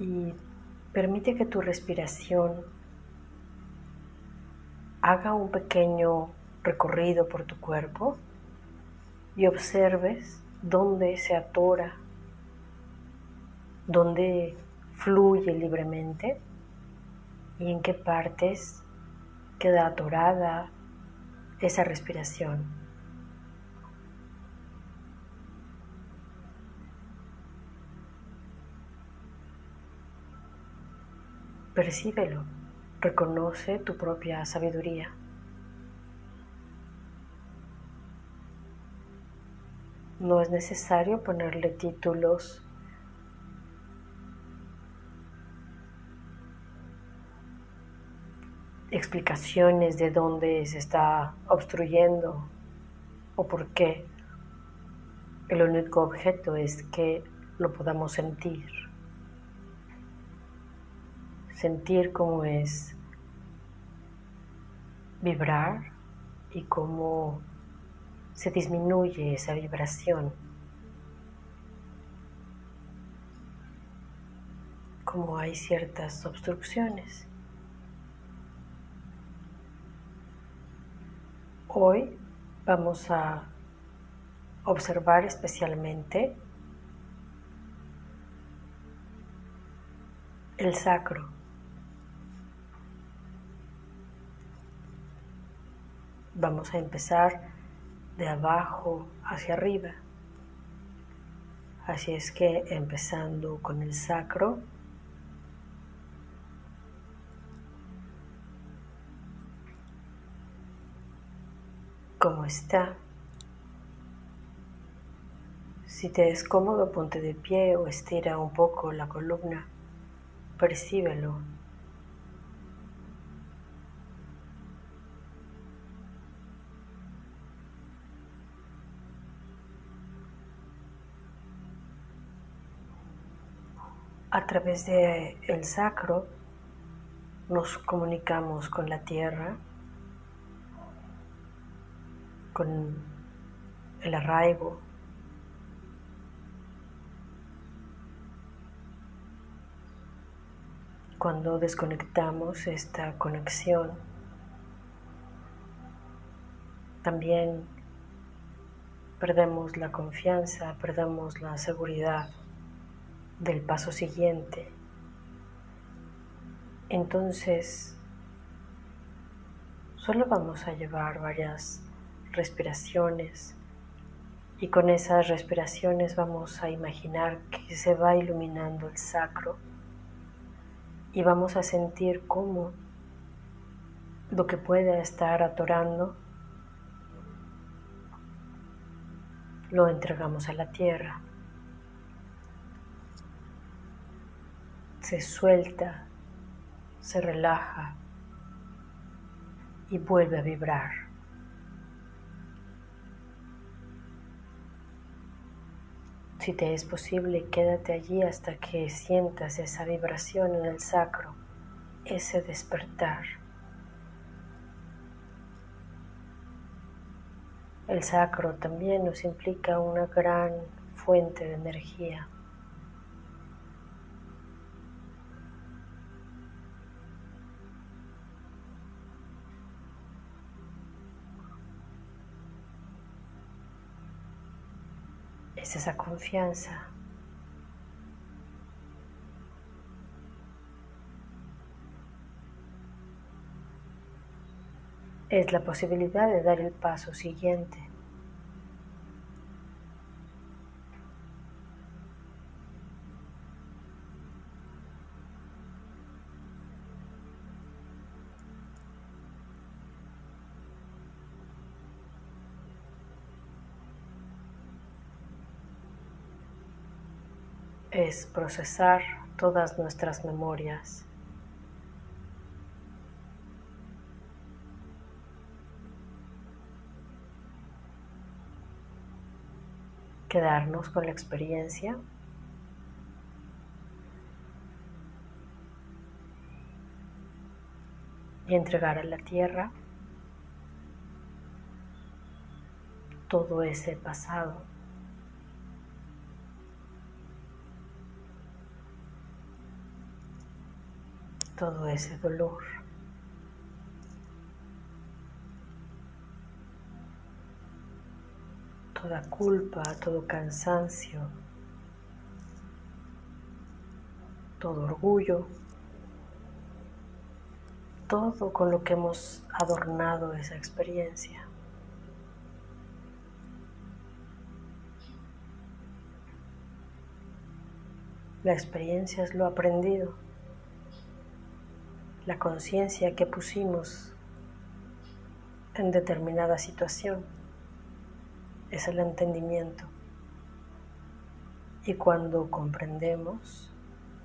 y permite que tu respiración haga un pequeño recorrido por tu cuerpo y observes dónde se atora, dónde fluye libremente y en qué partes queda atorada esa respiración. Percíbelo, reconoce tu propia sabiduría. No es necesario ponerle títulos explicaciones de dónde se está obstruyendo o por qué. El único objeto es que lo podamos sentir sentir cómo es vibrar y cómo se disminuye esa vibración, cómo hay ciertas obstrucciones. Hoy vamos a observar especialmente el sacro. Vamos a empezar de abajo hacia arriba. Así es que empezando con el sacro, ¿cómo está? Si te es cómodo, ponte de pie o estira un poco la columna. Percíbelo. A través de el sacro nos comunicamos con la tierra, con el arraigo, cuando desconectamos esta conexión, también perdemos la confianza, perdemos la seguridad del paso siguiente. Entonces, solo vamos a llevar varias respiraciones y con esas respiraciones vamos a imaginar que se va iluminando el sacro y vamos a sentir cómo lo que pueda estar atorando lo entregamos a la tierra. Se suelta, se relaja y vuelve a vibrar. Si te es posible, quédate allí hasta que sientas esa vibración en el sacro, ese despertar. El sacro también nos implica una gran fuente de energía. Es esa confianza. Es la posibilidad de dar el paso siguiente. Es procesar todas nuestras memorias. Quedarnos con la experiencia y entregar a la tierra todo ese pasado. Todo ese dolor. Toda culpa, todo cansancio, todo orgullo, todo con lo que hemos adornado esa experiencia. La experiencia es lo aprendido, la conciencia que pusimos en determinada situación, es el entendimiento. Y cuando comprendemos,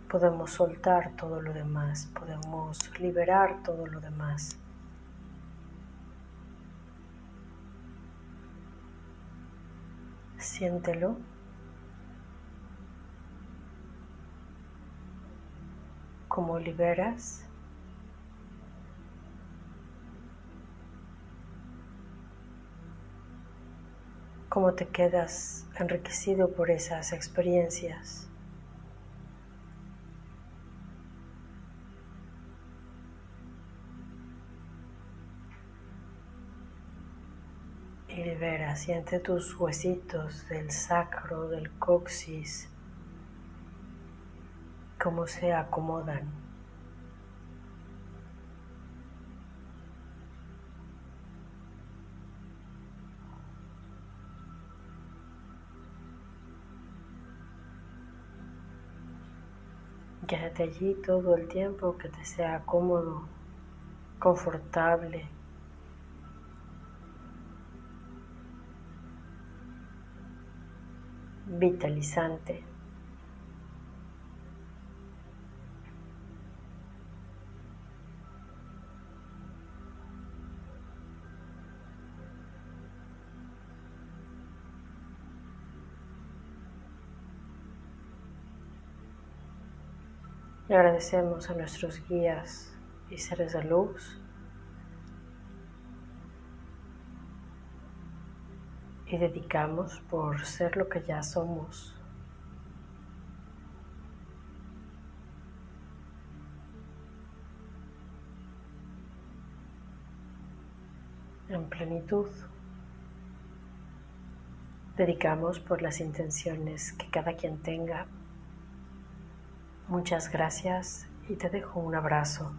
podemos soltar todo lo demás, podemos liberar todo lo demás. Siéntelo. Como liberas. Cómo te quedas enriquecido por esas experiencias. y libera, siente tus huesitos del sacro, del coxis, cómo se acomodan. Quédate allí todo el tiempo que te sea cómodo, confortable. vitalizante. Y agradecemos a nuestros guías y seres de luz y dedicamos por ser lo que ya somos. En plenitud, dedicamos por las intenciones que cada quien tenga. Muchas gracias y te dejo un abrazo.